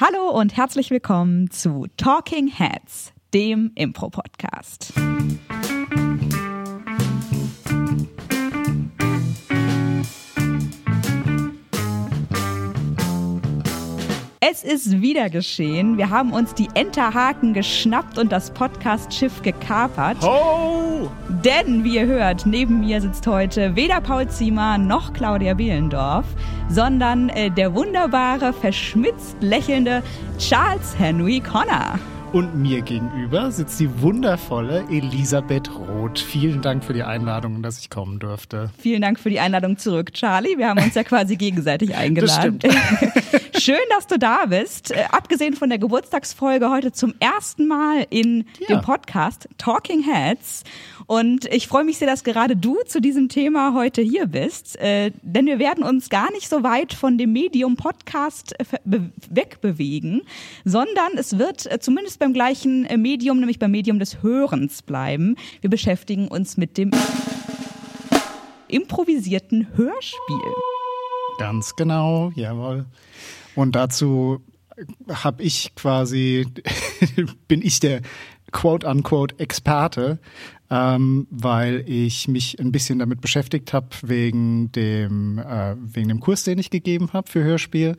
Hallo und herzlich willkommen zu Talking Heads, dem Impro-Podcast. Es ist wieder geschehen. Wir haben uns die Enterhaken geschnappt und das Podcast-Schiff gekapert. Ho! Denn, wie ihr hört, neben mir sitzt heute weder Paul Ziemer noch Claudia Behlendorf, sondern äh, der wunderbare, verschmitzt lächelnde Charles Henry Connor. Und mir gegenüber sitzt die wundervolle Elisabeth Roth. Vielen Dank für die Einladung, dass ich kommen durfte. Vielen Dank für die Einladung zurück, Charlie. Wir haben uns ja quasi gegenseitig eingeladen. Das stimmt. Schön, dass du da bist. Äh, abgesehen von der Geburtstagsfolge heute zum ersten Mal in Ja. dem Podcast Talking Heads. Und ich freue mich sehr, dass gerade du zu diesem Thema heute hier bist, äh, denn wir werden uns gar nicht so weit von dem Medium Podcast äh, wegbewegen, sondern es wird äh, zumindest beim gleichen äh, Medium, nämlich beim Medium des Hörens bleiben. Wir beschäftigen uns mit dem improvisierten Hörspiel. Ganz genau, jawohl. Und dazu habe ich quasi, bin ich der quote-unquote Experte, ähm, weil ich mich ein bisschen damit beschäftigt habe wegen dem äh, wegen dem Kurs, den ich gegeben habe für Hörspiel,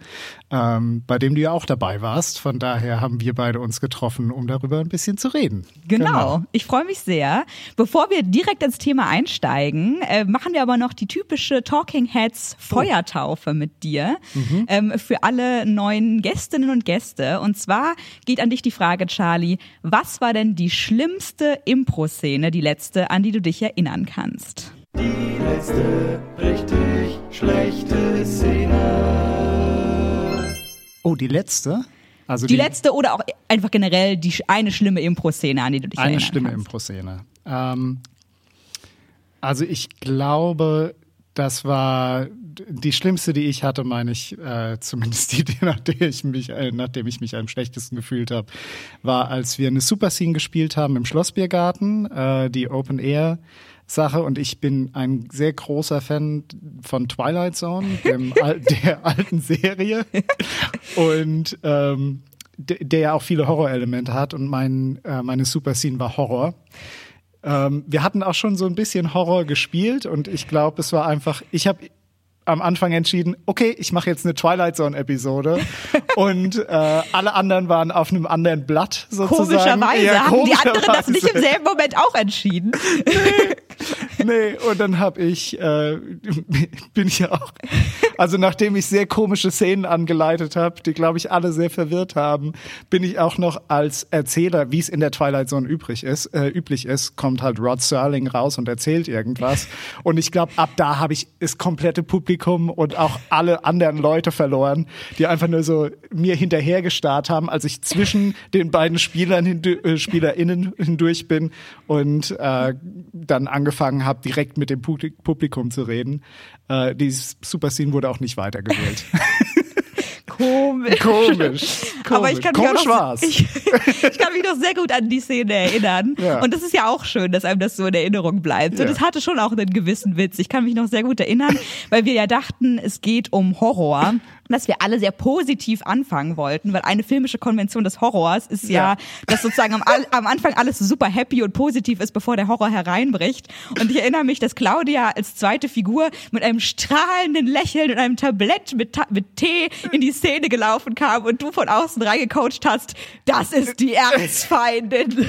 ähm, bei dem du ja auch dabei warst. Von daher haben wir beide uns getroffen, um darüber ein bisschen zu reden. Genau. Ich freue mich sehr. Bevor wir direkt ins Thema einsteigen, äh, machen wir aber noch die typische Talking Heads Feuertaufe mit dir ähm, für alle neuen Gästinnen und Gäste. Und zwar geht an dich die Frage, Charlie, was war denn die schlimmste Impro-Szene, die letzte, an die du dich erinnern kannst? Die letzte richtig schlechte Szene. Oh, die letzte. Also Die letzte oder auch einfach generell die eine schlimme Impro-Szene, an die du dich Eine erinnern schlimme kannst. Impro-Szene. Ähm, also ich glaube, das war die schlimmste, die ich hatte, meine ich, äh, zumindest die, die nach der ich mich, äh, nachdem ich mich am schlechtesten gefühlt habe, war, als wir eine Super Scene gespielt haben im Schlossbiergarten, äh, die Open Air. Sache und ich bin ein sehr großer Fan von Twilight Zone, dem, der alten Serie und ähm, de- der ja auch viele Horrorelemente hat und mein, äh, meine Super Scene war Horror. Ähm, wir hatten auch schon so ein bisschen Horror gespielt und ich glaube, es war einfach, ich habe am Anfang entschieden, okay, ich mache jetzt eine Twilight Zone Episode und äh, alle anderen waren auf einem anderen Blatt sozusagen. Komischerweise Ja, haben die anderen das nicht im selben Moment auch entschieden. Nee, und dann habe ich, äh, bin ich ja auch, also nachdem ich sehr komische Szenen angeleitet habe, die glaube ich alle sehr verwirrt haben, bin ich auch noch als Erzähler, wie es in der Twilight Zone übrig ist, äh, üblich ist, kommt halt Rod Serling raus und erzählt irgendwas. Und ich glaube, ab da habe ich das komplette Publikum und auch alle anderen Leute verloren, die einfach nur so mir hinterhergestarrt haben, als ich zwischen den beiden Spielern hindu- äh, SpielerInnen hindurch bin und äh, dann angefangen habe, direkt mit dem Pu- Publikum zu reden. Äh, die Super Scene wurde auch nicht weitergewählt. Komisch. Komisch. Aber ich kann, mich Komisch auch noch, ich, ich kann mich noch sehr gut an die Szene erinnern. Ja. Und das ist ja auch schön, dass einem das so in Erinnerung bleibt. Und es hatte schon auch einen gewissen Witz. Ich kann mich noch sehr gut erinnern, weil wir ja dachten, es geht um Horror. Dass wir alle sehr positiv anfangen wollten, weil eine filmische Konvention des Horrors ist ja, Ja. dass sozusagen am, am Anfang alles super happy und positiv ist, bevor der Horror hereinbricht. Und ich erinnere mich, dass Claudia als zweite Figur mit einem strahlenden Lächeln und einem Tablett mit, Ta mit Tee in die Szene gelaufen kam und du von außen reingecoacht hast, das ist die Erzfeindin.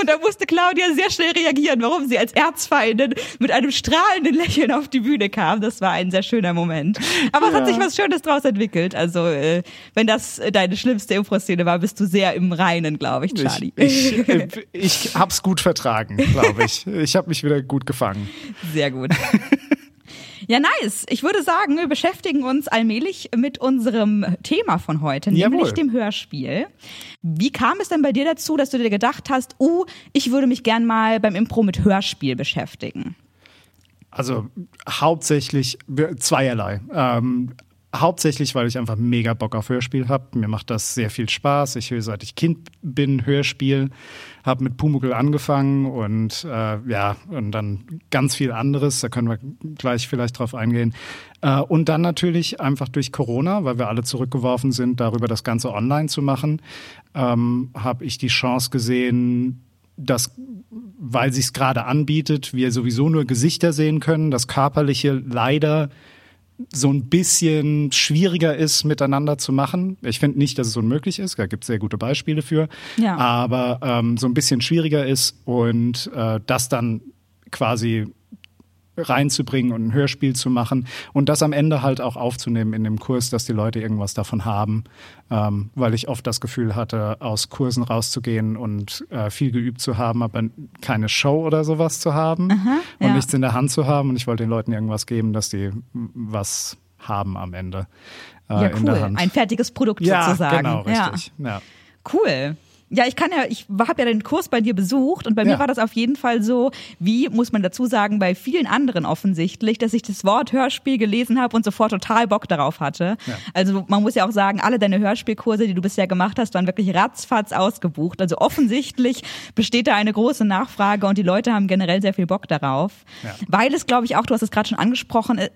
Und da musste Claudia sehr schnell reagieren, warum sie als Erzfeindin mit einem strahlenden Lächeln auf die Bühne kam. Das war ein sehr schöner Moment. Aber es hat sich was Schönes draus entwickelt. Also, äh, wenn das äh, deine schlimmste Impro-Szene war, bist du sehr im Reinen, glaube ich, Charlie. Ich, ich, äh, ich hab's gut vertragen, glaube ich. Ich habe mich wieder gut gefangen. Sehr gut. Ja, nice. Ich würde sagen, wir beschäftigen uns allmählich mit unserem Thema von heute, nämlich Jawohl. dem Hörspiel. Wie kam es denn bei dir dazu, dass du dir gedacht hast, uh, ich würde mich gern mal beim Impro mit Hörspiel beschäftigen? Also hauptsächlich zweierlei. Ähm, Hauptsächlich, weil ich einfach mega Bock auf Hörspiel habe. Mir macht das sehr viel Spaß. Ich höre seit ich Kind bin Hörspiel, habe mit Pumuckl angefangen und äh, ja, und dann ganz viel anderes. Da können wir gleich vielleicht drauf eingehen. Äh, und dann natürlich einfach durch Corona, weil wir alle zurückgeworfen sind, darüber das Ganze online zu machen, ähm, habe ich die Chance gesehen, dass, weil sich es gerade anbietet, wir sowieso nur Gesichter sehen können, das Körperliche leider so ein bisschen schwieriger ist, miteinander zu machen. Ich finde nicht, dass es unmöglich ist, da gibt es sehr gute Beispiele für, Ja. aber ähm, so ein bisschen schwieriger ist und äh, das dann quasi reinzubringen und ein Hörspiel zu machen und das am Ende halt auch aufzunehmen in dem Kurs, dass die Leute irgendwas davon haben, ähm, weil ich oft das Gefühl hatte, aus Kursen rauszugehen und äh, viel geübt zu haben, aber keine Show oder sowas zu haben und ja. nichts in der Hand zu haben und ich wollte den Leuten irgendwas geben, dass die was haben am Ende äh, Ja, cool. Ein fertiges Produkt ja, sozusagen. genau, Ja. richtig. Ja. Cool. Ja, ich kann ja, ich habe ja den Kurs bei dir besucht und bei mir Ja. war das auf jeden Fall so, wie muss man dazu sagen, bei vielen anderen offensichtlich, dass ich das Wort Hörspiel gelesen habe und sofort total Bock darauf hatte. Ja. Also man muss ja auch sagen, alle deine Hörspielkurse, die du bisher gemacht hast, waren wirklich ratzfatz ausgebucht. Also offensichtlich besteht da eine große Nachfrage und die Leute haben generell sehr viel Bock darauf. Ja. Weil es, glaube ich, auch, du hast es gerade schon angesprochen, äh,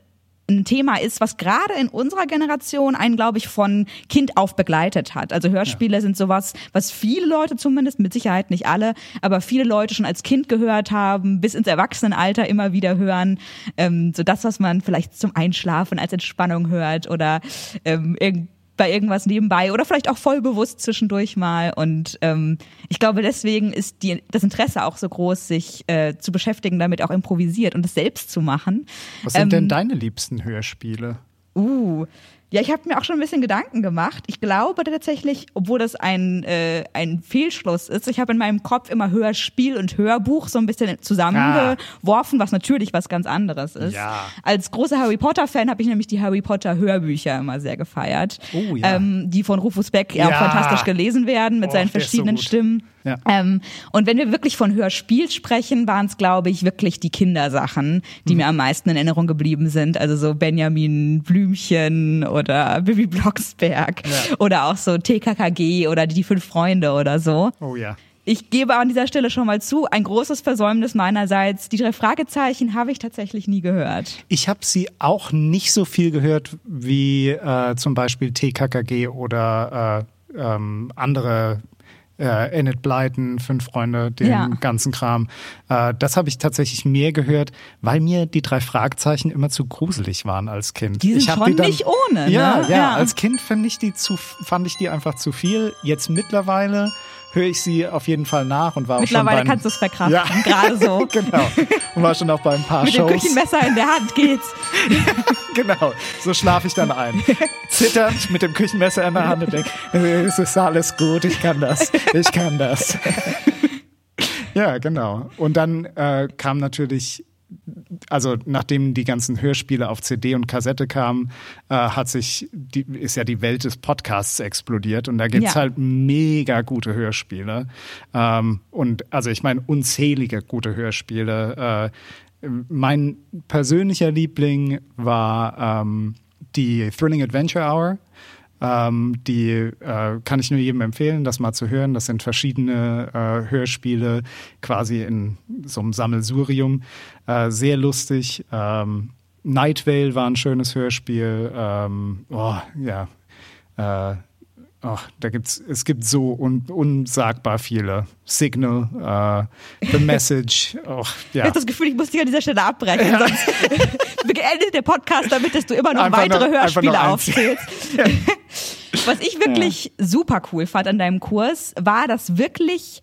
ein Thema ist, was gerade in unserer Generation einen, glaube ich, von Kind auf begleitet hat. Also Hörspiele sind sowas, was viele Leute zumindest, mit Sicherheit nicht alle, aber viele Leute schon als Kind gehört haben, bis ins Erwachsenenalter immer wieder hören. Ähm, so das, was man vielleicht zum Einschlafen als Entspannung hört oder ähm, irgend bei irgendwas nebenbei oder vielleicht auch voll bewusst zwischendurch mal. Und ähm, ich glaube, deswegen ist die, das Interesse auch so groß, sich äh, zu beschäftigen, damit auch improvisiert und es selbst zu machen. Was sind Ähm, denn deine liebsten Hörspiele? Uh, ja, ich habe mir auch schon ein bisschen Gedanken gemacht. Ich glaube tatsächlich, obwohl das ein, äh, ein Fehlschluss ist, ich habe in meinem Kopf immer Hörspiel und Hörbuch so ein bisschen zusammengeworfen, was natürlich was ganz anderes ist. Ja. Als großer Harry Potter-Fan habe ich nämlich die Harry Potter-Hörbücher immer sehr gefeiert, Oh, ja. ähm, die von Rufus Beck ja. fantastisch gelesen werden mit Oh, seinen so verschiedenen gut. Stimmen. Ja. Ähm, und wenn wir wirklich von Hörspiel sprechen, waren es, glaube ich, wirklich die Kindersachen, Mhm. die mir am meisten in Erinnerung geblieben sind. Also so Benjamin Blümchen oder Bibi Blocksberg Ja. oder auch so TKKG oder die fünf Freunde oder so. Oh ja. Ich gebe an dieser Stelle schon mal zu, ein großes Versäumnis meinerseits. Die drei Fragezeichen habe ich tatsächlich nie gehört. Ich habe sie auch nicht so viel gehört wie äh, zum Beispiel TKKG oder äh, ähm, andere äh, Enid Blyton, Fünf Freunde, den Ja. ganzen Kram. Äh, das habe ich tatsächlich mehr gehört, weil mir die drei Fragezeichen immer zu gruselig waren als Kind. Die sind ich schon nicht ohne, Ja, ne? ja, Ja. Als Kind fand ich die zu, fand ich die einfach zu viel. Jetzt mittlerweile höre ich sie auf jeden Fall nach und war auch schon Mittlerweile kannst du es verkraften, Ja. gerade so. genau. Und war schon auch bei ein paar Mit dem Shows. Küchenmesser in der Hand geht's. Genau, so schlafe ich dann ein. Zitternd mit dem Küchenmesser in der Hand und denke, es ist alles gut, ich kann das, ich kann das. ja, genau. Und dann äh, kam natürlich, also nachdem die ganzen Hörspiele auf CD und Kassette kamen, äh, hat sich, die, ist ja die Welt des Podcasts explodiert und da gibt's Ja. halt mega gute Hörspiele. Ähm, und also ich meine unzählige gute Hörspiele. Äh, mein persönlicher Liebling war ähm, die Thrilling Adventure Hour. Ähm, die äh, kann ich nur jedem empfehlen, das mal zu hören. Das sind verschiedene äh, Hörspiele, quasi in so einem Sammelsurium. Äh, sehr lustig. Ähm, Night Vale war ein schönes Hörspiel. Ähm, oh, ja. Ach, da gibt's, es gibt so un, unsagbar viele. Signal, äh, The Message, Ich ja. habe das Gefühl, ich muss dich an dieser Stelle abbrechen, sonst beendet der Podcast damit, dass du immer noch Einfach weitere noch- Hörspiele noch aufzählst. Was ich wirklich super cool fand an deinem Kurs, war, dass wirklich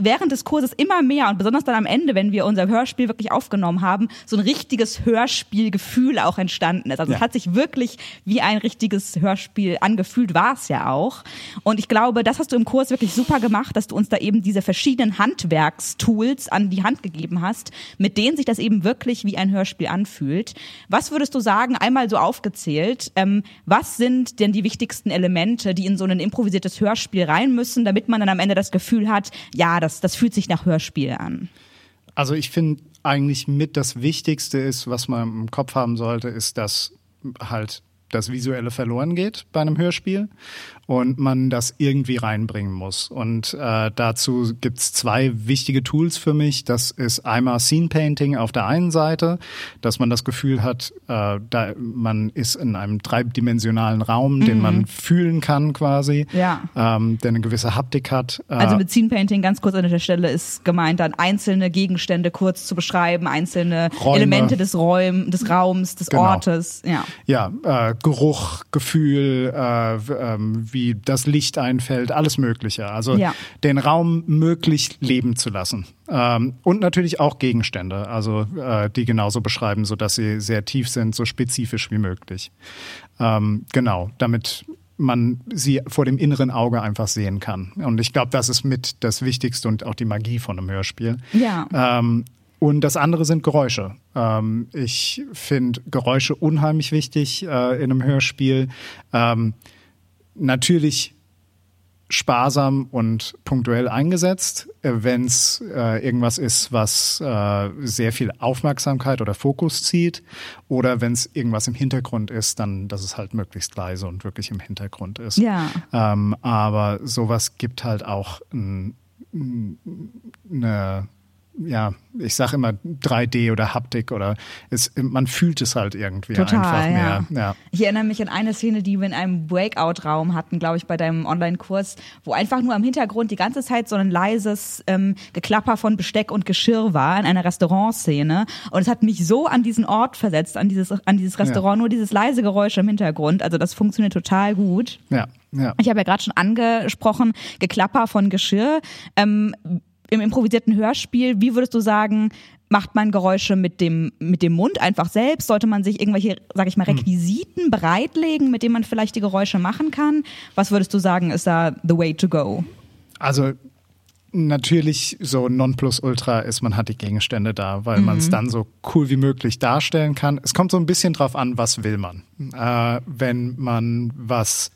während des Kurses immer mehr und besonders dann am Ende, wenn wir unser Hörspiel wirklich aufgenommen haben, so ein richtiges Hörspielgefühl auch entstanden ist. Also Ja. es hat sich wirklich wie ein richtiges Hörspiel angefühlt, war es ja auch. Und ich glaube, das hast du im Kurs wirklich super gemacht, dass du uns da eben diese verschiedenen Handwerkstools an die Hand gegeben hast, mit denen sich das eben wirklich wie ein Hörspiel anfühlt. Was würdest du sagen, einmal so aufgezählt, ähm, was sind denn die wichtigsten Elemente, die in so ein improvisiertes Hörspiel rein müssen, damit man dann am Ende das Gefühl hat, ja, das, das fühlt sich nach Hörspiel an? Also ich finde eigentlich mit das Wichtigste ist, was man im Kopf haben sollte, ist, dass halt das Visuelle verloren geht bei einem Hörspiel und man das irgendwie reinbringen muss. Und äh, dazu gibt's zwei wichtige Tools für mich. Das ist einmal Scene Painting auf der einen Seite, dass man das Gefühl hat, äh, da man ist in einem dreidimensionalen Raum, den man fühlen kann quasi, Ja. ähm, der eine gewisse Haptik hat. Äh, Also mit Scene Painting ganz kurz an der Stelle ist gemeint, dann einzelne Gegenstände kurz zu beschreiben, einzelne Räume. Elemente des, Räum, des Raums, des Genau. Ortes. Ja. ja, äh, Geruch, Gefühl, äh, ähm, wie das Licht einfällt, alles Mögliche. Also Ja. den Raum möglichst leben zu lassen. Ähm, und natürlich auch Gegenstände, also äh, die genauso beschreiben, sodass sie sehr tief sind, so spezifisch wie möglich. Ähm, genau, damit man sie vor dem inneren Auge einfach sehen kann. Und ich glaube, das ist mit das Wichtigste und auch die Magie von einem Hörspiel. Ja. Ähm, und das andere sind Geräusche. Ähm, ich finde Geräusche unheimlich wichtig äh, in einem Hörspiel. Ähm, natürlich sparsam und punktuell eingesetzt, wenn es äh, irgendwas ist, was äh, sehr viel Aufmerksamkeit oder Fokus zieht, oder wenn es irgendwas im Hintergrund ist, dann, dass es halt möglichst leise und wirklich im Hintergrund ist. Ja. Ähm, aber sowas gibt halt auch ein, ein, eine, ja, ich sag immer 3D oder Haptik oder es, man fühlt es halt irgendwie Total, einfach ja. mehr. Ja. Ich erinnere mich an eine Szene, die wir in einem Breakout-Raum hatten, glaube ich, bei deinem Online-Kurs, wo einfach nur am Hintergrund die ganze Zeit so ein leises ähm, Geklapper von Besteck und Geschirr war in einer Restaurantszene. Und es hat mich so an diesen Ort versetzt, an dieses, an dieses Restaurant, nur dieses leise Geräusch im Hintergrund. Also das funktioniert total gut. Ja, ja. Ich habe ja gerade schon angesprochen, Geklapper von Geschirr. Ähm, Im improvisierten Hörspiel, wie würdest du sagen, macht man Geräusche mit dem, mit dem Mund einfach selbst? Sollte man sich irgendwelche, sag ich mal, Requisiten bereitlegen, mit denen man vielleicht die Geräusche machen kann? Was würdest du sagen, ist da the way to go? Also natürlich so Nonplusultra ist, man hat die Gegenstände da, weil man es dann so cool wie möglich darstellen kann. Es kommt so ein bisschen drauf an, was will man. Äh, wenn man was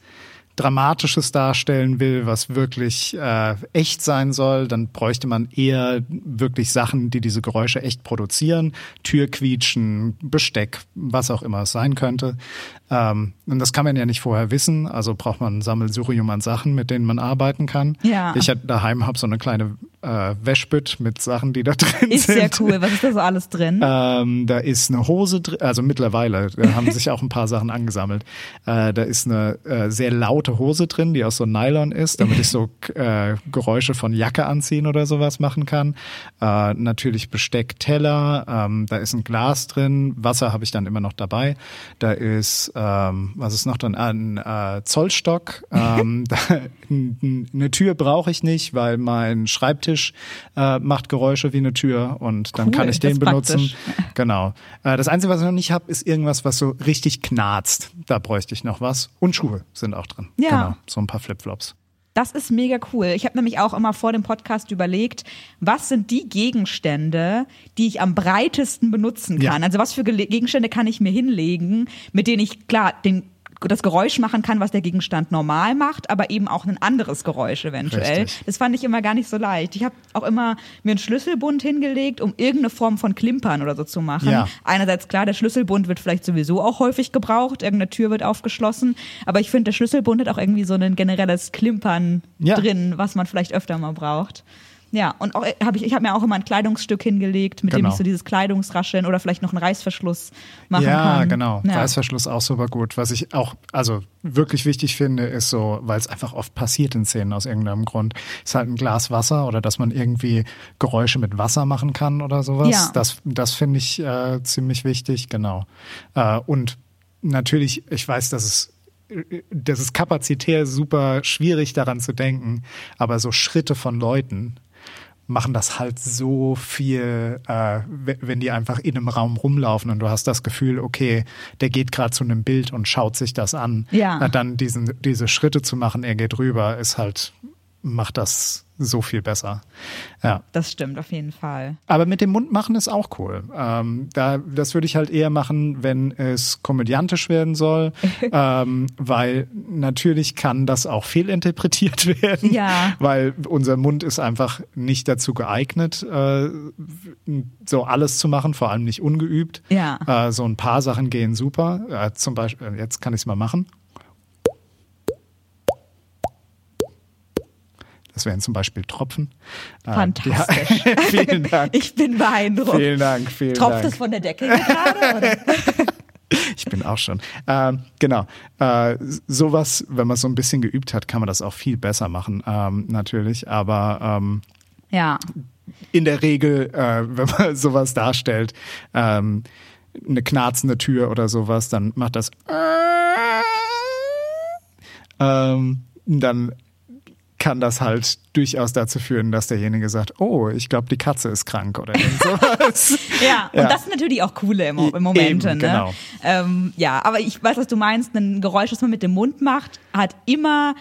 Dramatisches darstellen will, was wirklich äh, echt sein soll, dann bräuchte man eher wirklich Sachen, die diese Geräusche echt produzieren. Türquietschen, Besteck, was auch immer es sein könnte. Ähm, und das kann man ja nicht vorher wissen. Also braucht man ein Sammelsurium an Sachen, mit denen man arbeiten kann. Ja. Ich daheim habe so eine kleine äh, Wäschbütt mit Sachen, die da drin Ist sind. sehr cool. Was ist da so alles drin? Ähm, da ist eine Hose drin, also mittlerweile, da haben sich auch ein paar Sachen angesammelt. Äh, da ist eine äh, sehr laute Hose drin, die aus so Nylon ist, damit ich so äh, Geräusche von Jacke anziehen oder sowas machen kann. Äh, natürlich Besteck, Teller, ähm, da ist ein Glas drin, Wasser habe ich dann immer noch dabei. Da ist, ähm, was ist noch dann, ein äh, Zollstock. Ähm, eine Tür brauche ich nicht, weil mein Schreibtisch äh, macht Geräusche wie eine Tür und dann Cool, kann ich den benutzen. praktisch. Genau. Äh, das Einzige, was ich noch nicht habe, ist irgendwas, was so richtig knarzt. Da bräuchte ich noch was. Und Schuhe sind auch drin. Ja. Genau. So ein paar Flipflops. Das ist mega cool. Ich habe nämlich auch immer vor dem Podcast überlegt, was sind die Gegenstände, die ich am breitesten benutzen Ja. kann? Also was für Gegenstände kann ich mir hinlegen, mit denen ich klar den das Geräusch machen kann, was der Gegenstand normal macht, aber eben auch ein anderes Geräusch eventuell. Richtig. Das fand ich immer gar nicht so leicht. Ich habe auch immer mir einen Schlüsselbund hingelegt, um irgendeine Form von Klimpern oder so zu machen. Ja. Einerseits klar, der Schlüsselbund wird vielleicht sowieso auch häufig gebraucht, irgendeine Tür wird aufgeschlossen, aber ich finde, der Schlüsselbund hat auch irgendwie so ein generelles Klimpern Ja. drin, was man vielleicht öfter mal braucht. Ja, und auch habe ich, ich habe mir auch immer ein Kleidungsstück hingelegt, mit dem Genau. ich so dieses Kleidungsrascheln oder vielleicht noch einen Reißverschluss machen ja, kann. genau. Ja. Reißverschluss auch super gut. Was ich auch, also wirklich wichtig finde, ist so, weil es einfach oft passiert in Szenen aus irgendeinem Grund, ist halt ein Glas Wasser oder dass man irgendwie Geräusche mit Wasser machen kann oder sowas. Ja. Das, das finde ich äh, ziemlich wichtig, genau. Äh, und natürlich, ich weiß, dass es das ist kapazitär super schwierig daran zu denken, aber so Schritte von Leuten machen das halt so viel, äh, we- wenn die einfach in einem Raum rumlaufen und du hast das Gefühl, okay, der geht gerade zu einem Bild und schaut sich das an. Ja. Äh, Dann diesen, diese Schritte zu machen, er geht rüber, ist halt macht das so viel besser. Ja. Das stimmt auf jeden Fall. Aber mit dem Mund machen ist auch cool. Ähm, da, das würde ich halt eher machen, wenn es komödiantisch werden soll, ähm, weil natürlich kann das auch fehlinterpretiert werden, Ja. weil unser Mund ist einfach nicht dazu geeignet, äh, so alles zu machen, vor allem nicht ungeübt. Ja. Äh, so ein paar Sachen gehen super. Äh, zum Beispiel, jetzt kann ich es mal machen. Das wären zum Beispiel Tropfen. Äh, Fantastisch. Ja, vielen Dank. Ich bin beeindruckt. Vielen Dank, vielen Tropft Dank. es von der Decke gerade? Oder? Ich bin auch schon. Ähm, genau. Äh, sowas, wenn man so ein bisschen geübt hat, kann man das auch viel besser machen, ähm, natürlich. Aber ähm, Ja. in der Regel, äh, wenn man sowas darstellt, ähm, eine knarzende Tür oder sowas, dann macht das ähm, dann kann das halt durchaus dazu führen, dass derjenige sagt, oh, ich glaube, die Katze ist krank oder sowas. Ja, und Ja. das sind natürlich auch coole im, im Momente. Eben, ne? genau. ähm, ja, aber ich weiß, was du meinst. Ein Geräusch, das man mit dem Mund macht, hat immer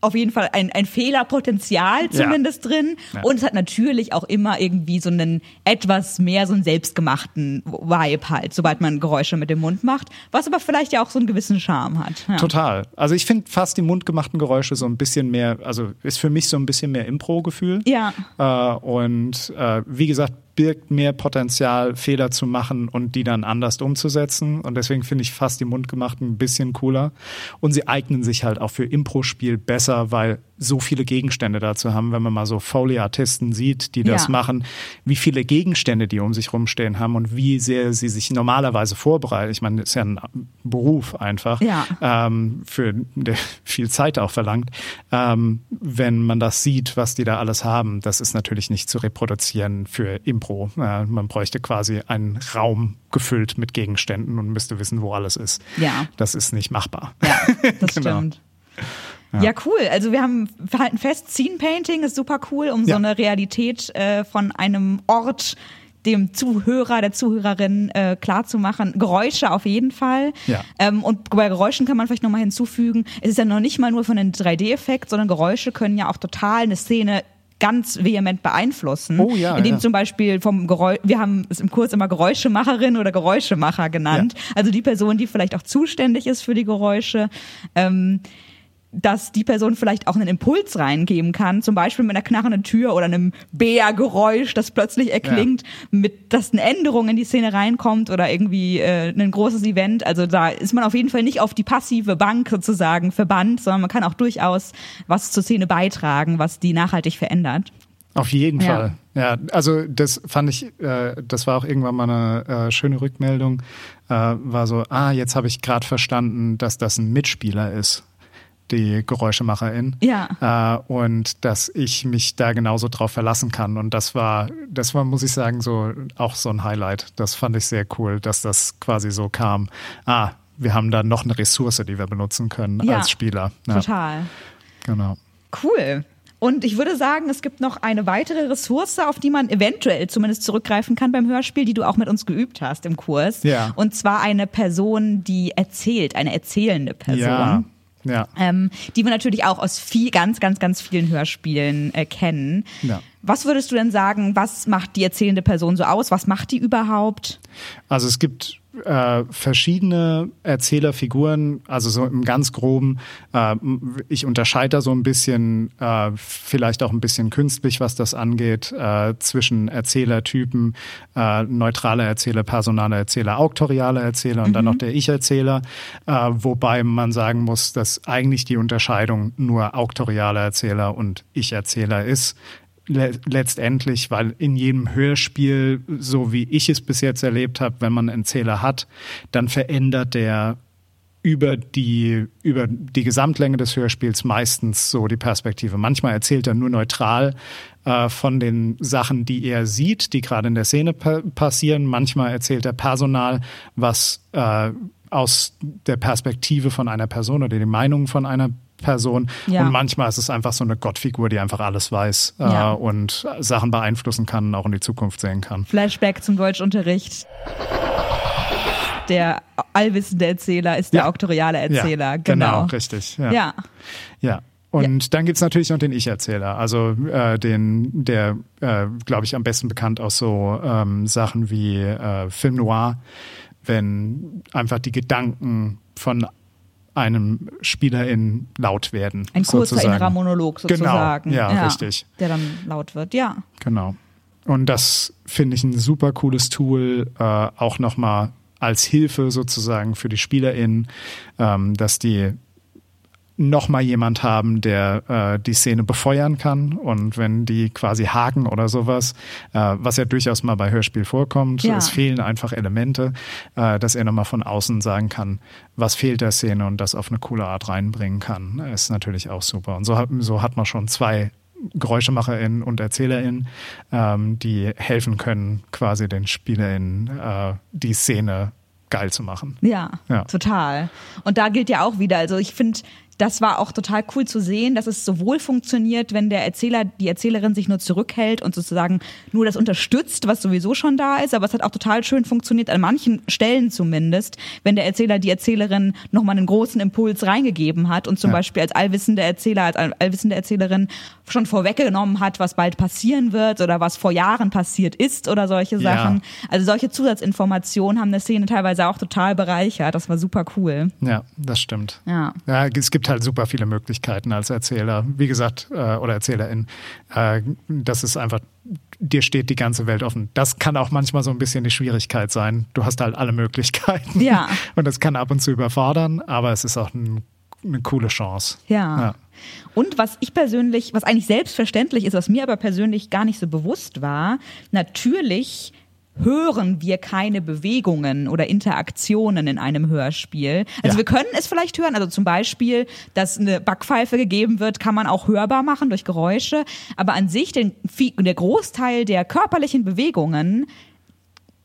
auf jeden Fall ein, ein Fehlerpotenzial zumindest drin. Ja. Und es hat natürlich auch immer irgendwie so einen etwas mehr so einen selbstgemachten Vibe halt, sobald man Geräusche mit dem Mund macht. Was aber vielleicht ja auch so einen gewissen Charme hat. Ja. Total. Also ich finde fast die mundgemachten Geräusche so ein bisschen mehr, also ist für mich so ein bisschen mehr Impro-Gefühl. Ja. Äh, und äh, wie gesagt, birgt mehr Potenzial, Fehler zu machen und die dann anders umzusetzen. Und deswegen finde ich fast die mundgemachten ein bisschen cooler. Und sie eignen sich halt auch für Impro-Spiel besser, weil so viele Gegenstände dazu haben, wenn man mal so Foley-Artisten sieht, die das Ja. machen, wie viele Gegenstände die um sich rumstehen haben und wie sehr sie sich normalerweise vorbereiten. Ich meine, das ist ja ein Beruf einfach, Ja. ähm, für der viel Zeit auch verlangt. Ähm, wenn man das sieht, was die da alles haben, das ist natürlich nicht zu reproduzieren für Impro. Äh, man bräuchte quasi einen Raum gefüllt mit Gegenständen und müsste wissen, wo alles ist. Ja. Das ist nicht machbar. Ja, das Genau. stimmt. Ja. cool. Also wir haben wir halten fest, Scene Painting ist super cool, um so Ja. eine Realität äh, von einem Ort dem Zuhörer, der Zuhörerin äh, klar zu machen. Geräusche auf jeden Fall. Ja. Ähm, und bei Geräuschen kann man vielleicht nochmal hinzufügen, es ist ja noch nicht mal nur von einem 3D-Effekt, sondern Geräusche können ja auch total eine Szene ganz vehement beeinflussen. Oh ja, Indem ja. zum Beispiel vom Geräusch, wir haben es im Kurs immer Geräuschemacherin oder Geräuschemacher genannt. Also die Person, die vielleicht auch zuständig ist für die Geräusche. Ähm, dass die Person vielleicht auch einen Impuls reingeben kann, zum Beispiel mit einer knarrenden Tür oder einem Bärgeräusch, das plötzlich erklingt, mit dass eine Änderung in die Szene reinkommt oder irgendwie äh, ein großes Event. Also da ist man auf jeden Fall nicht auf die passive Bank sozusagen verbannt, sondern man kann auch durchaus was zur Szene beitragen, was die nachhaltig verändert. Auf jeden Ja. Fall. Ja, also das fand ich, äh, das war auch irgendwann mal eine äh, schöne Rückmeldung. Äh, war so, ah, jetzt habe ich gerade verstanden, dass das ein Mitspieler ist, die Geräuschemacherin. Ja. Äh, und dass ich mich da genauso drauf verlassen kann. Und das war, das war, muss ich sagen, so auch so ein Highlight. Das fand ich sehr cool, dass das quasi so kam. Ah, wir haben da noch eine Ressource, die wir benutzen können Ja. als Spieler. Ja, Total. genau. Cool. Und ich würde sagen, es gibt noch eine weitere Ressource, auf die man eventuell zumindest zurückgreifen kann beim Hörspiel, die du auch mit uns geübt hast im Kurs. Ja. Und zwar eine Person, die erzählt, eine erzählende Person. Ja, ja. Ähm, die wir natürlich auch aus viel, ganz, ganz, ganz vielen Hörspielen äh, kennen. Ja. Was würdest du denn sagen, was macht die erzählende Person so aus? Was macht die überhaupt? Also es gibt äh, verschiedene Erzählerfiguren, also so im ganz groben. Äh, ich unterscheide da so ein bisschen, äh, vielleicht auch ein bisschen künstlich, was das angeht, äh, zwischen Erzählertypen, äh, neutrale Erzähler, personale Erzähler, auktoriale Erzähler und dann noch der Ich-Erzähler, äh, wobei man sagen muss, dass eigentlich die Unterscheidung nur auktoriale Erzähler und Ich-Erzähler ist le letztendlich, weil in jedem Hörspiel, so wie ich es bis jetzt erlebt habe, wenn man einen Erzähler hat, dann verändert der über die, über die Gesamtlänge des Hörspiels meistens so die Perspektive. Manchmal erzählt er nur neutral äh, von den Sachen, die er sieht, die gerade in der Szene pa passieren. Manchmal erzählt er Personal, was äh, aus der Perspektive von einer Person oder die Meinung von einer Person. Ja. Und manchmal ist es einfach so eine Gottfigur, die einfach alles weiß äh, Ja. und Sachen beeinflussen kann und auch in die Zukunft sehen kann. Flashback zum Deutschunterricht. Der allwissende Erzähler ist der Ja. auktoriale Erzähler. Ja, genau. richtig. Ja. Ja. ja. Und dann gibt's natürlich noch den Ich-Erzähler, also äh, den, der, äh, glaube ich, am besten bekannt aus so ähm, Sachen wie äh, Film Noir, wenn einfach die Gedanken von einem Spielerin laut werden. Ein kurzer sozusagen. innerer Monolog sozusagen. Genau, ja, richtig. Der dann laut wird, ja. Genau. Und das finde ich ein super cooles Tool, äh, auch nochmal als Hilfe sozusagen für die SpielerInnen, ähm, dass die nochmal jemand haben, der äh, die Szene befeuern kann und wenn die quasi haken oder sowas, äh, was ja durchaus mal bei Hörspiel vorkommt, Ja. es fehlen einfach Elemente, äh, dass er nochmal von außen sagen kann, was fehlt der Szene und das auf eine coole Art reinbringen kann, ist natürlich auch super. Und so hat, so hat man schon zwei GeräuschemacherInnen und ErzählerInnen, ähm, die helfen können, quasi den SpielerInnen äh, die Szene geil zu machen. Ja, Ja. total. Und da gilt ja auch wieder, also ich finde, das war auch total cool zu sehen, dass es sowohl funktioniert, wenn der Erzähler, die Erzählerin sich nur zurückhält und sozusagen nur das unterstützt, was sowieso schon da ist, aber es hat auch total schön funktioniert, an manchen Stellen zumindest, wenn der Erzähler die Erzählerin nochmal einen großen Impuls reingegeben hat und zum Ja. Beispiel als allwissende Erzähler, als all- allwissende Erzählerin schon vorweggenommen hat, was bald passieren wird oder was vor Jahren passiert ist oder solche Ja. Sachen. Also solche Zusatzinformationen haben eine Szene teilweise auch total bereichert. Das war super cool. Ja, das stimmt. Ja. Ja, es gibt halt super viele Möglichkeiten als Erzähler. Wie gesagt, äh, oder Erzählerin. Äh, das ist einfach, dir steht die ganze Welt offen. Das kann auch manchmal so ein bisschen die Schwierigkeit sein. Du hast halt alle Möglichkeiten. Ja. Und das kann ab und zu überfordern, aber es ist auch ein, eine coole Chance. Ja. Ja. Und was ich persönlich, was eigentlich selbstverständlich ist, was mir aber persönlich gar nicht so bewusst war, natürlich hören wir keine Bewegungen oder Interaktionen in einem Hörspiel. Also Ja. wir können es vielleicht hören, also zum Beispiel, dass eine Backpfeife gegeben wird, kann man auch hörbar machen durch Geräusche, aber an sich den, der Großteil der körperlichen Bewegungen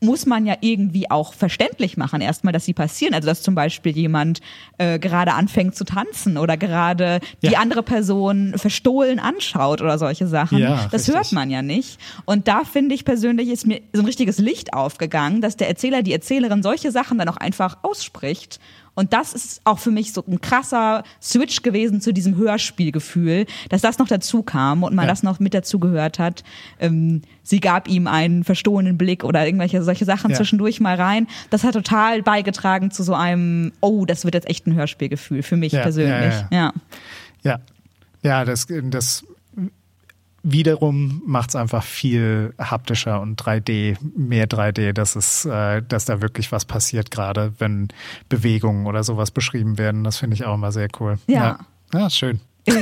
muss man ja irgendwie auch verständlich machen, erstmal, dass sie passieren. Also, dass zum Beispiel jemand äh, gerade anfängt zu tanzen oder gerade die Ja. andere Person verstohlen anschaut oder solche Sachen. Ja, das richtig. hört man ja nicht. Und da finde ich persönlich, ist mir so ein richtiges Licht aufgegangen, dass der Erzähler, die Erzählerin solche Sachen dann auch einfach ausspricht. Und das ist auch für mich so ein krasser Switch gewesen zu diesem Hörspielgefühl, dass das noch dazu kam und man Ja. das noch mit dazu gehört hat. Ähm, sie gab ihm einen verstohlenen Blick oder irgendwelche solche Sachen Ja. zwischendurch mal rein. Das hat total beigetragen zu so einem, oh, das wird jetzt echt ein Hörspielgefühl für mich Ja, persönlich. ja, ja. Ja, ja, das, das wiederum macht es einfach viel haptischer und 3D, mehr 3D, dass es, äh, dass da wirklich was passiert, gerade wenn Bewegungen oder sowas beschrieben werden. Das finde ich auch immer sehr cool. Ja. ja. Ja, schön.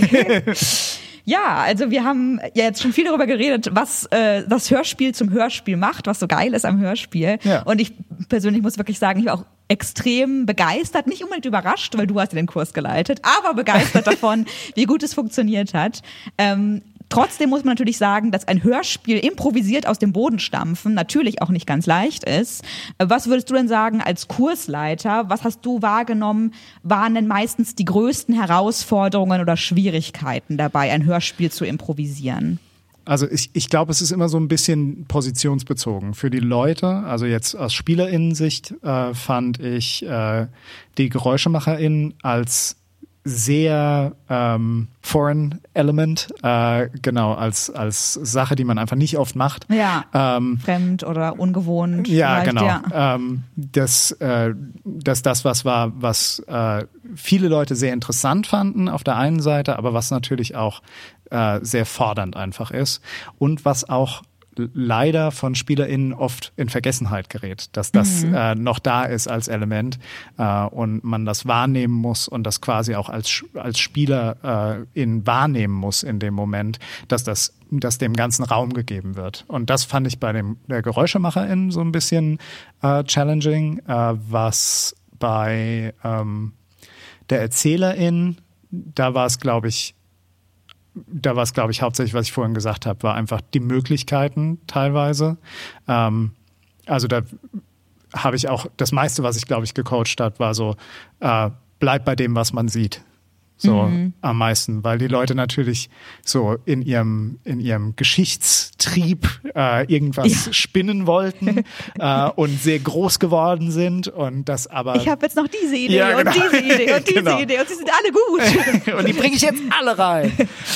Ja, also wir haben ja jetzt schon viel darüber geredet, was äh, das Hörspiel zum Hörspiel macht, was so geil ist am Hörspiel. Ja. Und ich persönlich muss wirklich sagen, ich war auch extrem begeistert, nicht unbedingt überrascht, weil du hast ja den Kurs geleitet, aber begeistert davon, wie gut es funktioniert hat. Ähm, Trotzdem muss man natürlich sagen, dass ein Hörspiel improvisiert aus dem Boden stampfen natürlich auch nicht ganz leicht ist. Was würdest du denn sagen als Kursleiter? Was hast du wahrgenommen? Waren denn meistens die größten Herausforderungen oder Schwierigkeiten dabei, ein Hörspiel zu improvisieren? Also ich, ich glaube, es ist immer so ein bisschen positionsbezogen. Für die Leute, also jetzt aus SpielerInnen-Sicht, äh, fand ich äh, die GeräuschemacherInnen als sehr ähm, foreign element, äh, genau, als, als Sache, die man einfach nicht oft macht. Ja. Ähm, Fremd oder ungewohnt? ja, genau. Ja. Ähm, dass, äh, dass das was war, was äh, viele Leute sehr interessant fanden auf der einen Seite, aber was natürlich auch äh, sehr fordernd einfach ist und was auch leider von SpielerInnen oft in Vergessenheit gerät, dass das äh, noch da ist als Element äh, und man das wahrnehmen muss und das quasi auch als, als Spieler äh, in wahrnehmen muss in dem Moment, dass das dass dem ganzen Raum gegeben wird. Und das fand ich bei dem der Geräuschemacherin so ein bisschen äh, challenging, äh, was bei ähm, der Erzählerin, da war es, glaube ich, da war es, glaube ich, hauptsächlich, was ich vorhin gesagt habe, war einfach die Möglichkeiten teilweise. Ähm, also da habe ich auch, das meiste, was ich, glaube ich, gecoacht hat, war so, äh, bleib bei dem, was man sieht. So am meisten, weil die Leute natürlich so in ihrem in ihrem Geschichtstrieb äh, irgendwas Ja. spinnen wollten äh, und sehr groß geworden sind und das aber Ich habe jetzt noch diese Idee Ja, genau. und diese Idee und diese Genau. Idee und sie sind alle gut. und die bringe ich jetzt alle rein.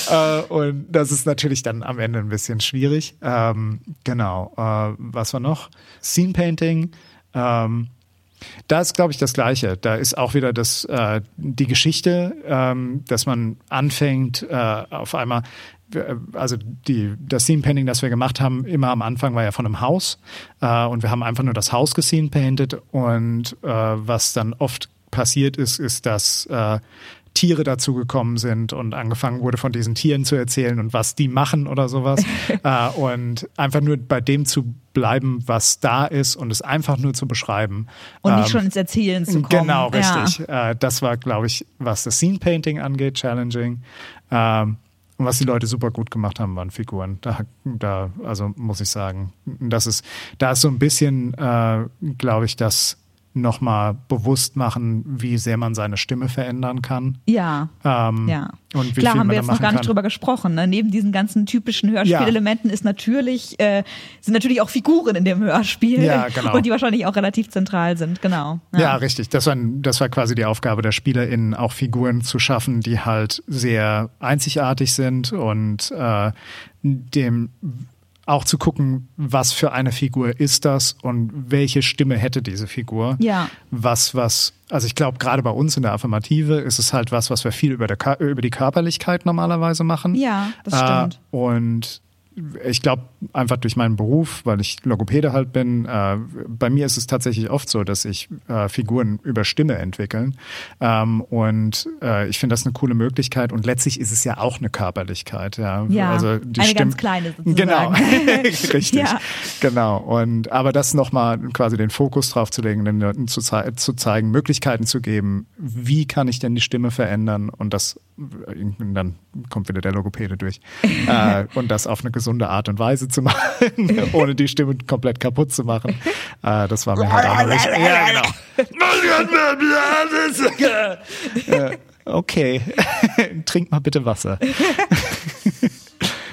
äh, und das ist natürlich dann am Ende ein bisschen schwierig. Ähm, genau. Äh, was war noch? Scene Painting. Ähm, da ist, glaube ich, das Gleiche. Da ist auch wieder das, äh, die Geschichte, ähm, dass man anfängt, äh, auf einmal, äh, also die, das Scene Painting, das wir gemacht haben, immer am Anfang war ja von einem Haus. Äh, und wir haben einfach nur das Haus gescene painted. Und äh, was dann oft passiert ist, ist, dass Tiere dazugekommen sind und angefangen wurde, von diesen Tieren zu erzählen und was die machen oder sowas. äh, und einfach nur bei dem zu bleiben, was da ist und es einfach nur zu beschreiben. Und nicht Ähm, schon ins Erzählen zu kommen. Genau, Ja. richtig. Äh, das war, glaube ich, was das Scene Painting angeht, challenging. Ähm, und was die Leute super gut gemacht haben, waren Figuren. Da, da also muss ich sagen, das ist, da ist so ein bisschen, äh, glaube ich, das nochmal bewusst machen, wie sehr man seine Stimme verändern kann. Ja. Ähm, Ja. Und wie Klar, viel haben man wir jetzt noch gar nicht kann. drüber gesprochen. Ne? Neben diesen ganzen typischen Hörspielelementen ist natürlich, äh, sind natürlich auch Figuren in dem Hörspiel. Ja, genau. Und die wahrscheinlich auch relativ zentral sind, genau. Ja, richtig. Das war, das war quasi die Aufgabe der SpielerInnen, auch Figuren zu schaffen, die halt sehr einzigartig sind und äh, dem auch zu gucken, was für eine Figur ist das und welche Stimme hätte diese Figur. Ja. Was, was, also ich glaube, gerade bei uns in der Affirmative ist es halt was, was wir viel über, der, über die Körperlichkeit normalerweise machen. Ja, das stimmt. Äh, und ich glaube, einfach durch meinen Beruf, weil ich Logopäde halt bin, äh, bei mir ist es tatsächlich oft so, dass ich äh, Figuren über Stimme entwickeln. Ähm, und äh, ich finde das eine coole Möglichkeit. Und letztlich ist es ja auch eine Körperlichkeit. Ja, Ja, also die eine Stimme, ganz kleine sozusagen. Genau, richtig. Ja. Genau. Und aber das nochmal quasi den Fokus drauf zu legen, den Leuten zu, zu zeigen, Möglichkeiten zu geben, wie kann ich denn die Stimme verändern und das und dann kommt wieder der Logopäde durch. äh, und das auf eine gesunde Art und Weise zu machen, ohne die Stimme komplett kaputt zu machen. Äh, das war mir halt auch nicht. Ja, genau. äh, okay. Trink mal bitte Wasser.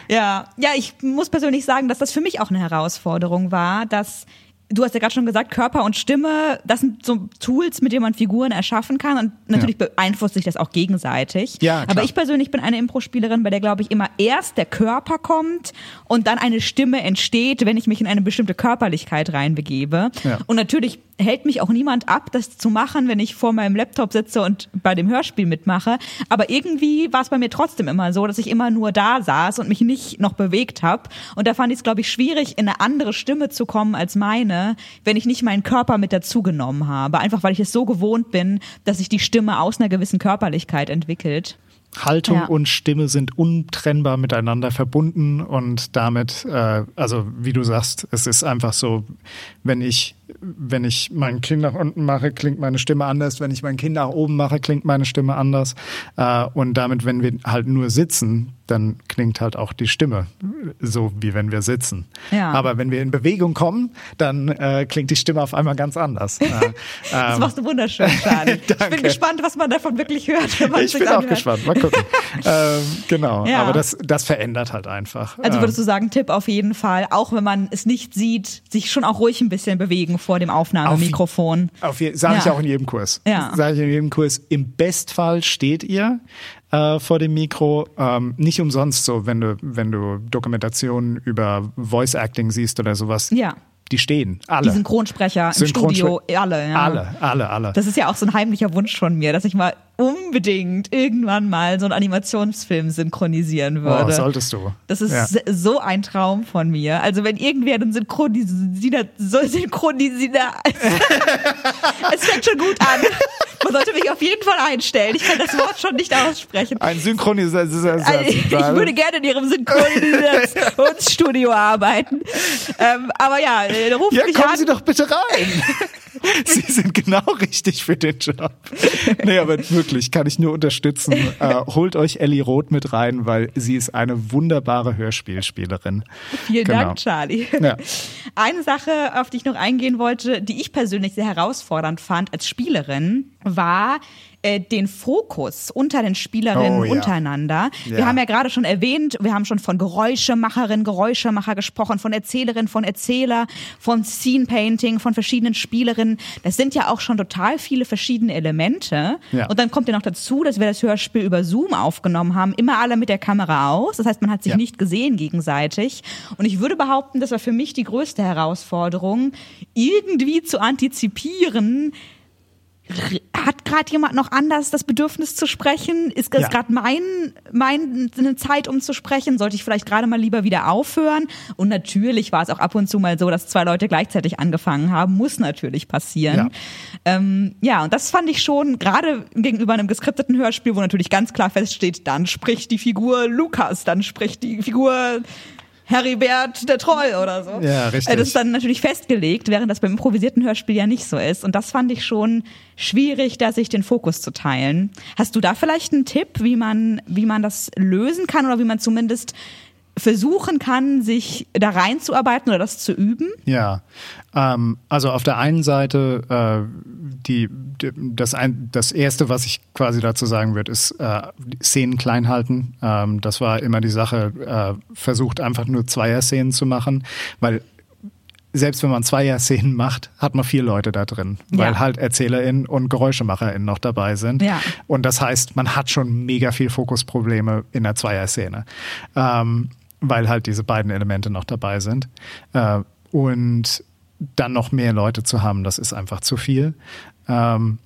Ja, ja, ich muss persönlich sagen, dass das für mich auch eine Herausforderung war, dass Du hast ja gerade schon gesagt, Körper und Stimme, das sind so Tools, mit denen man Figuren erschaffen kann und natürlich beeinflusst sich das auch gegenseitig. Ja, klar. Aber ich persönlich bin eine Impro-Spielerin, bei der glaube ich immer erst der Körper kommt und dann eine Stimme entsteht, wenn ich mich in eine bestimmte Körperlichkeit reinbegebe. Ja. Und natürlich hält mich auch niemand ab, das zu machen, wenn ich vor meinem Laptop sitze und bei dem Hörspiel mitmache. Aber irgendwie war es bei mir trotzdem immer so, dass ich immer nur da saß und mich nicht noch bewegt habe. Und da fand ich es, glaube ich, schwierig, in eine andere Stimme zu kommen als meine, wenn ich nicht meinen Körper mit dazugenommen habe. Einfach weil ich es so gewohnt bin, dass sich die Stimme aus einer gewissen Körperlichkeit entwickelt. Haltung Ja. und Stimme sind untrennbar miteinander verbunden und damit, äh, also wie du sagst, es ist einfach so, wenn ich, wenn ich mein Kinn nach unten mache, klingt meine Stimme anders, wenn ich mein Kinn nach oben mache, klingt meine Stimme anders äh, und damit, wenn wir halt nur sitzen, dann klingt halt auch die Stimme so, wie wenn wir sitzen. Ja. Aber wenn wir in Bewegung kommen, dann äh, klingt die Stimme auf einmal ganz anders. Äh, Das ähm, machst du wunderschön, Charlie. ich bin gespannt, was man davon wirklich hört. Wenn man ich bin auch anhört. gespannt. Mal gucken. ähm, genau. Ja. Aber das, das verändert halt einfach. Also würdest ähm, du sagen, Tipp auf jeden Fall, auch wenn man es nicht sieht, sich schon auch ruhig ein bisschen bewegen vor dem Aufnahmemikrofon. auf je, sage ich Ja. auch in jedem Kurs. Ja. Sage ich in jedem Kurs. Im Bestfall steht ihr äh, vor dem Mikro. Ähm, nicht umsonst so, wenn du, wenn du Dokumentationen über Voice Acting siehst oder sowas. Ja. Die stehen. Alle. Die Synchronsprecher im Synchronspre- Studio, alle. Ja. Alle, alle, alle. Das ist ja auch so ein heimlicher Wunsch von mir, dass ich mal unbedingt irgendwann mal so einen Animationsfilm synchronisieren oh, würde. solltest du. Das ist Ja. so ein Traum von mir. Also wenn irgendwer einen Synchronisiner, so Synchronisiner, es fängt schon gut an. Man sollte mich auf jeden Fall einstellen. Ich kann das Wort schon nicht aussprechen. Ein Synchronisator. Also, ich würde gerne in ihrem Synchronisationsstudio arbeiten. Ähm, aber ja, äh, ruft Ja, mich kommen an. Sie doch bitte rein. Sie sind genau richtig für den Job. Nee, aber wirklich, kann ich nur unterstützen. Äh, holt euch Ellie Roth mit rein, weil sie ist eine wunderbare Hörspielspielerin. Vielen Genau. Dank, Charlie. Ja. Eine Sache, auf die ich noch eingehen wollte, die ich persönlich sehr herausfordernd fand als Spielerin, war äh, den Fokus unter den Spielerinnen Oh, ja. untereinander. Wir Ja. haben ja gerade schon erwähnt, wir haben schon von Geräuschemacherin, Geräuschemacher gesprochen, von Erzählerin, von Erzähler, von Scene Painting, von verschiedenen Spielerinnen. Das sind ja auch schon total viele verschiedene Elemente. Ja. Und dann kommt ja noch dazu, dass wir das Hörspiel über Zoom aufgenommen haben, immer alle mit der Kamera aus. Das heißt, man hat sich nicht gesehen gegenseitig. Und ich würde behaupten, das war für mich die größte Herausforderung, irgendwie zu antizipieren, hat gerade jemand noch anders das Bedürfnis zu sprechen? Ist das Ja. gerade mein, mein eine Zeit, um zu sprechen? Sollte ich vielleicht gerade mal lieber wieder aufhören? Und natürlich war es auch ab und zu mal so, dass zwei Leute gleichzeitig angefangen haben. Muss natürlich passieren. Ja. Ähm, ja, und das fand ich schon, gerade gegenüber einem geskripteten Hörspiel, wo natürlich ganz klar feststeht, dann spricht die Figur Lukas, dann spricht die Figur Heribert der Troll oder so. Ja, richtig. Äh, Das ist dann natürlich festgelegt, während das beim improvisierten Hörspiel ja nicht so ist. Und das fand ich schon schwierig, da sich den Fokus zu teilen. Hast du da vielleicht einen Tipp, wie man, wie man das lösen kann oder wie man zumindest versuchen kann, sich da reinzuarbeiten oder das zu üben? Ja, ähm, also auf der einen Seite, äh, die, die, das, ein, das Erste, was ich quasi dazu sagen würde, ist äh, Szenen klein halten. Ähm, das war immer die Sache, äh, versucht einfach nur Zweier-Szenen zu machen, weil selbst wenn man Zweier-Szenen macht, hat man vier Leute da drin, weil Ja. halt ErzählerInnen und GeräuschemacherInnen noch dabei sind. Ja. Und das heißt, man hat schon mega viel Fokusprobleme in der Zweier-Szene, ähm, weil halt diese beiden Elemente noch dabei sind. Äh, und dann noch mehr Leute zu haben, das ist einfach zu viel. Ähm,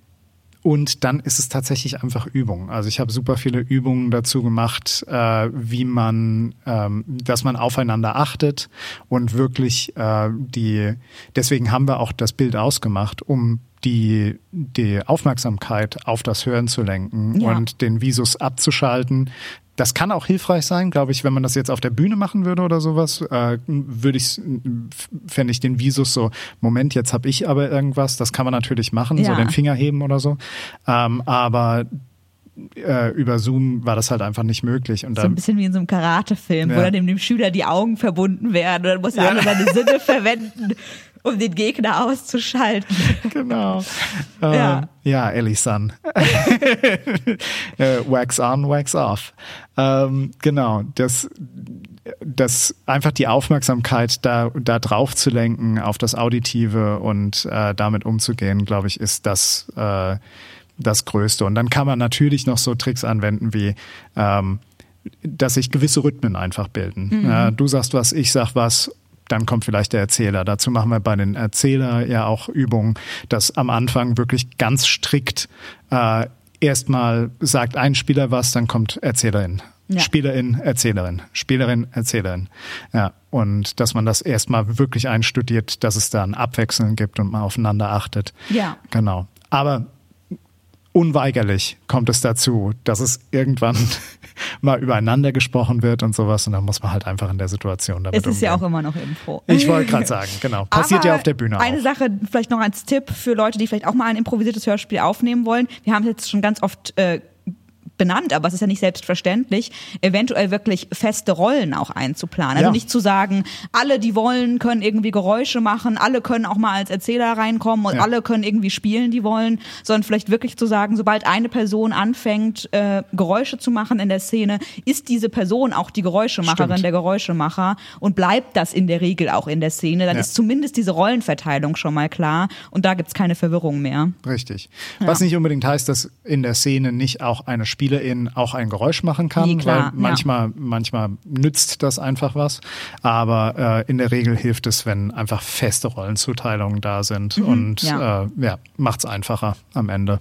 und dann ist es tatsächlich einfach Übung. Also ich habe super viele Übungen dazu gemacht, äh, wie man, ähm, dass man aufeinander achtet und wirklich äh, die. Deswegen haben wir auch das Bild ausgemacht, um die die Aufmerksamkeit auf das Hören zu lenken Ja. und den Visus abzuschalten. Das kann auch hilfreich sein, glaube ich, wenn man das jetzt auf der Bühne machen würde oder sowas, äh, würde ich, fände ich den Visus so, Moment, jetzt habe ich aber irgendwas, das kann man natürlich machen, so Ja. den Finger heben oder so. Ähm, aber äh, über Zoom war das halt einfach nicht möglich. Und So ein dann, bisschen wie in so einem Karatefilm, wo Ja. dann dem, dem Schüler die Augen verbunden werden und dann muss er Ja. alle seine Sinne verwenden, um den Gegner auszuschalten. genau. Äh, Ja. ja, Ellie-san. äh, wax on, wax off. Ähm, genau, das, das einfach die Aufmerksamkeit da, da drauf zu lenken, auf das Auditive und äh, damit umzugehen, glaube ich, ist das, äh, das Größte. Und dann kann man natürlich noch so Tricks anwenden wie ähm, dass sich gewisse Rhythmen einfach bilden. Ja, du sagst was, ich sag was, dann kommt vielleicht der Erzähler. Dazu machen wir bei den Erzähler ja auch Übungen, dass am Anfang wirklich ganz strikt äh, erstmal sagt ein Spieler was, dann kommt Erzählerin. Ja. Spielerin, Erzählerin, Spielerin, Erzählerin. Ja, und dass man das erstmal wirklich einstudiert, dass es da ein Abwechseln gibt und man aufeinander achtet. Ja. Genau. Aber unweigerlich kommt es dazu, dass es irgendwann mal übereinander gesprochen wird und sowas und dann muss man halt einfach in der Situation damit Es ist ja auch umgehen. immer noch Info. Ich wollte gerade sagen, genau. Passiert Aber ja auf der Bühne Eine auch. Sache vielleicht noch als Tipp für Leute, die vielleicht auch mal ein improvisiertes Hörspiel aufnehmen wollen. Wir haben es jetzt schon ganz oft äh, benannt, aber es ist ja nicht selbstverständlich, eventuell wirklich feste Rollen auch einzuplanen. Also Ja. nicht zu sagen, alle, die wollen, können irgendwie Geräusche machen, alle können auch mal als Erzähler reinkommen und Ja. alle können irgendwie spielen, die wollen, sondern vielleicht wirklich zu sagen, sobald eine Person anfängt, äh, Geräusche zu machen in der Szene, ist diese Person auch die Geräuschemacherin, Stimmt. der Geräuschemacher und bleibt das in der Regel auch in der Szene. Dann Ja. ist zumindest diese Rollenverteilung schon mal klar und da gibt's keine Verwirrung mehr. Richtig. Was nicht unbedingt heißt, dass in der Szene nicht auch eine Spielerin auch ein Geräusch machen kann, Nee, klar, weil manchmal, manchmal nützt das einfach was. Aber äh, in der Regel hilft es, wenn einfach feste Rollenzuteilungen da sind und Mhm, ja. Äh, ja, macht's einfacher am Ende.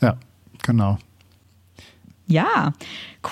Ja, genau. Ja,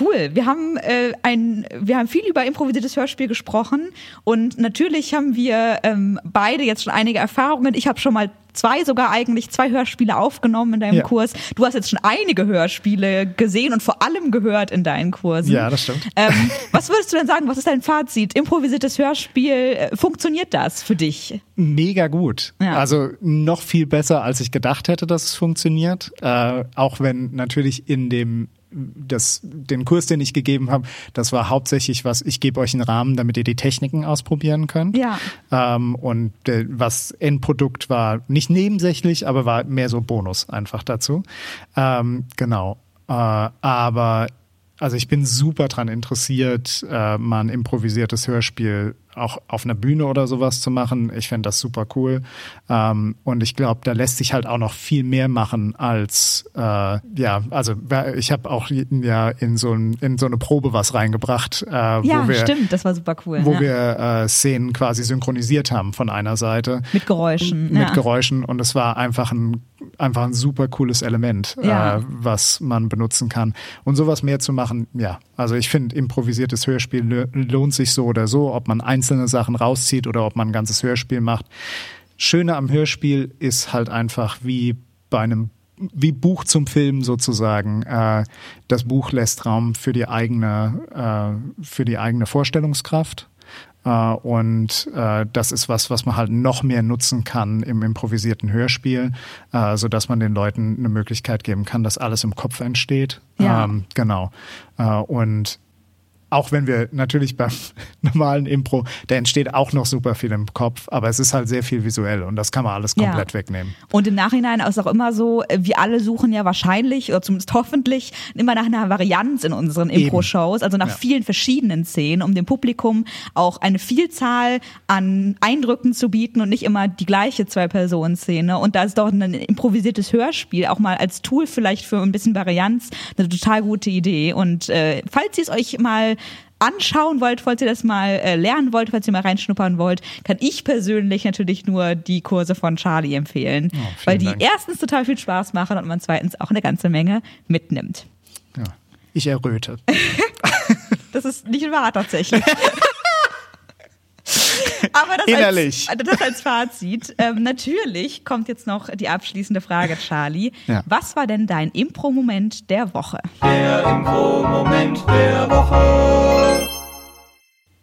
cool. Wir haben äh, ein, wir haben viel über improvisiertes Hörspiel gesprochen und natürlich haben wir ähm, beide jetzt schon einige Erfahrungen. Ich habe schon mal zwei, sogar eigentlich zwei Hörspiele aufgenommen in deinem Ja. Kurs. Du hast jetzt schon einige Hörspiele gesehen und vor allem gehört in deinen Kursen. Ja, das stimmt. Ähm, was würdest du denn sagen? Was ist dein Fazit? Improvisiertes Hörspiel, äh, funktioniert das für dich? Mega gut. Ja. Also noch viel besser, als ich gedacht hätte, dass es funktioniert. Äh, auch wenn natürlich in dem das, den Kurs, den ich gegeben habe, das war hauptsächlich was, ich gebe euch einen Rahmen, damit ihr die Techniken ausprobieren könnt. Ja. Ähm, und äh, was Endprodukt war, nicht nebensächlich, aber war mehr so Bonus einfach dazu. Ähm, genau. Äh, aber also ich bin super dran interessiert, äh, mal ein improvisiertes Hörspiel auch auf einer Bühne oder sowas zu machen. Ich fände das super cool. Ähm, und ich glaube, da lässt sich halt auch noch viel mehr machen als, äh, ja, also ich habe auch ja in so, ein, in so eine Probe was reingebracht. Äh, ja, wo wir, stimmt, das war super cool. Wo ja. wir äh, Szenen quasi synchronisiert haben von einer Seite. Mit Geräuschen. Mit ja. Geräuschen. Und es war einfach ein, einfach ein super cooles Element, Ja. äh, was man benutzen kann. Und sowas mehr zu machen, ja. Also ich finde, improvisiertes Hörspiel lo- lohnt sich so oder so, ob man einzelne Sachen rauszieht oder ob man ein ganzes Hörspiel macht. Schöne am Hörspiel ist halt einfach wie bei einem wie Buch zum Film sozusagen. Äh, das Buch lässt Raum für die eigene, äh, für die eigene Vorstellungskraft. Äh, und äh, das ist was, was man halt noch mehr nutzen kann im improvisierten Hörspiel, äh, so dass man den Leuten eine Möglichkeit geben kann, dass alles im Kopf entsteht. Ja. Ähm, genau. Und auch wenn wir natürlich beim normalen Impro, da entsteht auch noch super viel im Kopf, aber es ist halt sehr viel visuell und das kann man alles Ja. komplett wegnehmen. Und im Nachhinein ist auch immer so, äh, wir alle suchen ja wahrscheinlich oder zumindest hoffentlich immer nach einer Varianz in unseren. Impro-Shows, also nach Ja. vielen verschiedenen Szenen, um dem Publikum auch eine Vielzahl an Eindrücken zu bieten und nicht immer die gleiche Zwei-Personen-Szene. Und da ist doch ein improvisiertes Hörspiel auch mal als Tool vielleicht für ein bisschen Varianz eine total gute Idee. Und äh, falls ihr es euch mal anschauen wollt, falls ihr das mal äh, lernen wollt, falls ihr mal reinschnuppern wollt, kann ich persönlich natürlich nur die Kurse von Charlie empfehlen, vielen weil die Dank. erstens total viel Spaß machen und man zweitens auch eine ganze Menge mitnimmt. Ja. Ich erröte. Das ist nicht wahr tatsächlich. Aber das Innerlich. Als, das als Fazit. Ähm, natürlich kommt jetzt noch die abschließende Frage, Charlie. Ja. Was war denn dein Impro-Moment der Woche? Der Info-Moment der Woche.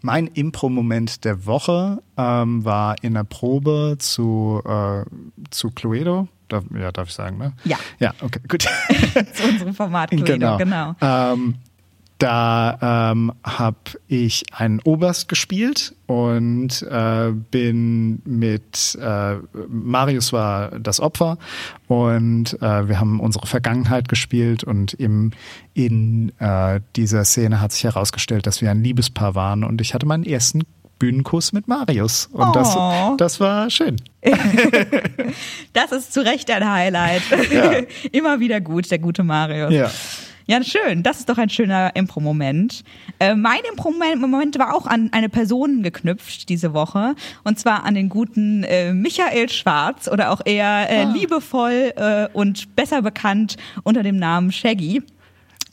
Mein Impro-Moment der Woche ähm, war in der Probe zu, äh, zu Cluedo. Darf, ja, darf ich sagen, ne? Ja. Ja, okay, gut. Zu unserem Format Cluedo, genau. Ähm, da ähm, habe ich einen Oberst gespielt und äh, bin mit äh, Marius war das Opfer und äh, wir haben unsere Vergangenheit gespielt und im, in äh, dieser Szene hat sich herausgestellt, dass wir ein Liebespaar waren und ich hatte meinen ersten Bühnenkuss mit Marius und Oh. das, das war schön. Das ist zu Recht ein Highlight. Ja. Immer wieder gut, der gute Marius. Ja. Ja, schön. Das ist doch ein schöner Impro-Moment. Äh, mein Impro-Moment war auch an eine Person geknüpft diese Woche. Und zwar an den guten äh, Michael Schwarz oder auch eher äh, liebevoll äh, und besser bekannt unter dem Namen Shaggy.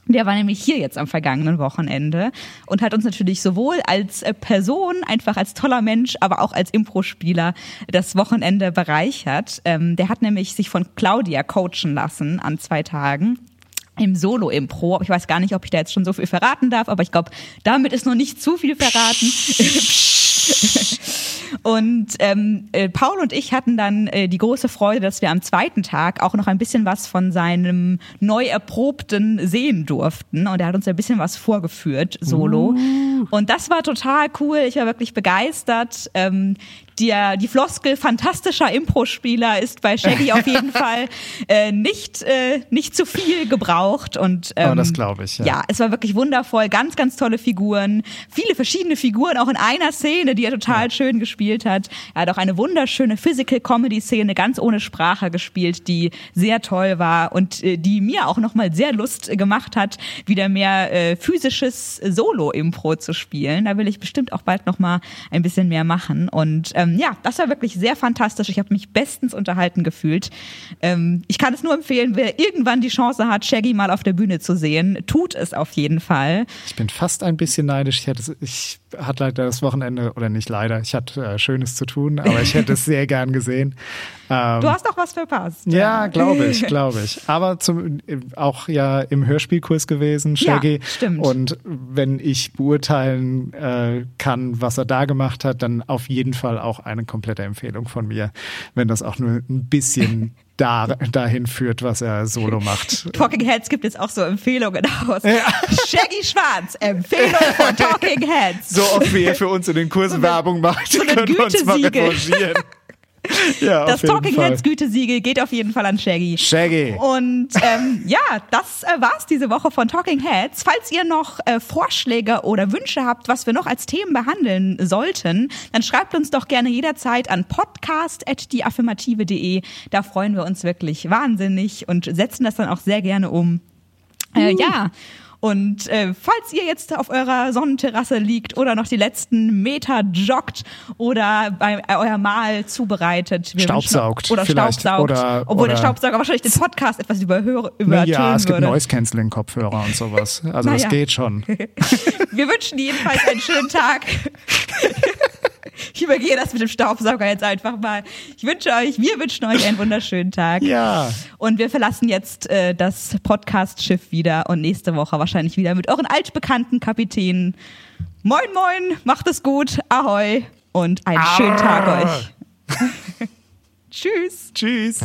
Der war nämlich hier jetzt am vergangenen Wochenende und hat uns natürlich sowohl als äh, Person, einfach als toller Mensch, aber auch als Impro-Spieler das Wochenende bereichert. Ähm, der hat nämlich sich von Claudia coachen lassen an zwei Tagen im Solo-Impro. Ich weiß gar nicht, ob ich da jetzt schon so viel verraten darf, aber ich glaube, damit ist noch nicht zu viel verraten. Und ähm, äh, Paul und ich hatten dann äh, die große Freude, dass wir am zweiten Tag auch noch ein bisschen was von seinem neu erprobten sehen durften. Und er hat uns ein bisschen was vorgeführt, solo. Und das war total cool. Ich war wirklich begeistert. Ähm, der, die Floskel fantastischer Impro-Spieler ist bei Shaggy auf jeden Fall äh, nicht, äh, nicht zu viel gebraucht. Und, ähm, Oh, das glaube ich, ja. ja, es war wirklich wundervoll. Ganz, ganz tolle Figuren. Viele verschiedene Figuren, auch in einer Szene, die er total schön gespielt hat. Er hat auch eine wunderschöne Physical-Comedy-Szene ganz ohne Sprache gespielt, die sehr toll war und äh, die mir auch nochmal sehr Lust äh, gemacht hat, wieder mehr äh, physisches Solo-Impro zu spielen. Da will ich bestimmt auch bald nochmal ein bisschen mehr machen. Und ähm, ja, das war wirklich sehr fantastisch. Ich habe mich bestens unterhalten gefühlt. Ähm, ich kann es nur empfehlen, wer irgendwann die Chance hat, Shaggy mal auf der Bühne zu sehen, tut es auf jeden Fall. Ich bin fast ein bisschen neidisch. Ich, hätte, ich hatte leider das Wochenende, oder nicht leider, ich hatte äh, Schönes zu tun, aber ich hätte es sehr gern gesehen. Ähm, Du hast doch was verpasst. ja, glaube ich, glaube ich. Aber zum, auch ja im Hörspielkurs gewesen, Shaggy. Ja, stimmt. Und wenn ich beurteilen äh, kann, was er da gemacht hat, dann auf jeden Fall auch eine komplette Empfehlung von mir, wenn das auch nur ein bisschen da, dahin führt, was er solo macht. Talking Heads gibt jetzt auch so Empfehlungen aus. Shaggy Schwarz, Empfehlung von Talking Heads. So oft wie er für uns in den Kursen Werbung macht, so können wir uns mal revanchieren. Ja, Das Talking Fall. Heads Gütesiegel geht auf jeden Fall an Shaggy. Shaggy. Und ähm, ja, das äh, war's diese Woche von Talking Heads. Falls ihr noch äh, Vorschläge oder Wünsche habt, was wir noch als Themen behandeln sollten, dann schreibt uns doch gerne jederzeit an podcast.deaffirmative.de. Da freuen wir uns wirklich wahnsinnig und setzen das dann auch sehr gerne um. Äh, ja. Und äh, falls ihr jetzt auf eurer Sonnenterrasse liegt oder noch die letzten Meter joggt oder bei äh, euer Mahl zubereitet, Staubsaugt oder vielleicht. Staubsaugt, Oder- obwohl der oder- Staubsauger wahrscheinlich den Podcast etwas überhöre, Na übertönen ja, es gibt würde. Noise Cancelling Kopfhörer und sowas. Also das Naja. geht schon. Wir wünschen jedenfalls einen schönen Tag. Ich übergehe das mit dem Staubsauger jetzt einfach mal. Ich wünsche euch, wir wünschen euch einen wunderschönen Tag. Ja. Und wir verlassen jetzt äh, das Podcast-Schiff wieder und nächste Woche wahrscheinlich wieder mit euren altbekannten Kapitänen. Moin, moin, macht es gut, ahoi und einen schönen Tag euch. Tschüss. Tschüss.